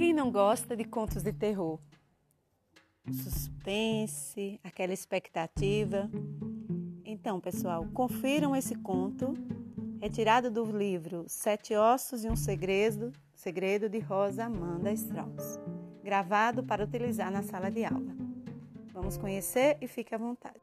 Quem não gosta de contos de terror? Suspense, aquela expectativa. Então, pessoal, confiram esse conto, É tirado do livro Sete Ossos e um Segredo, Segredo de Rosa Amanda Strauss, gravado para utilizar na sala de aula. Vamos conhecer e fique à vontade.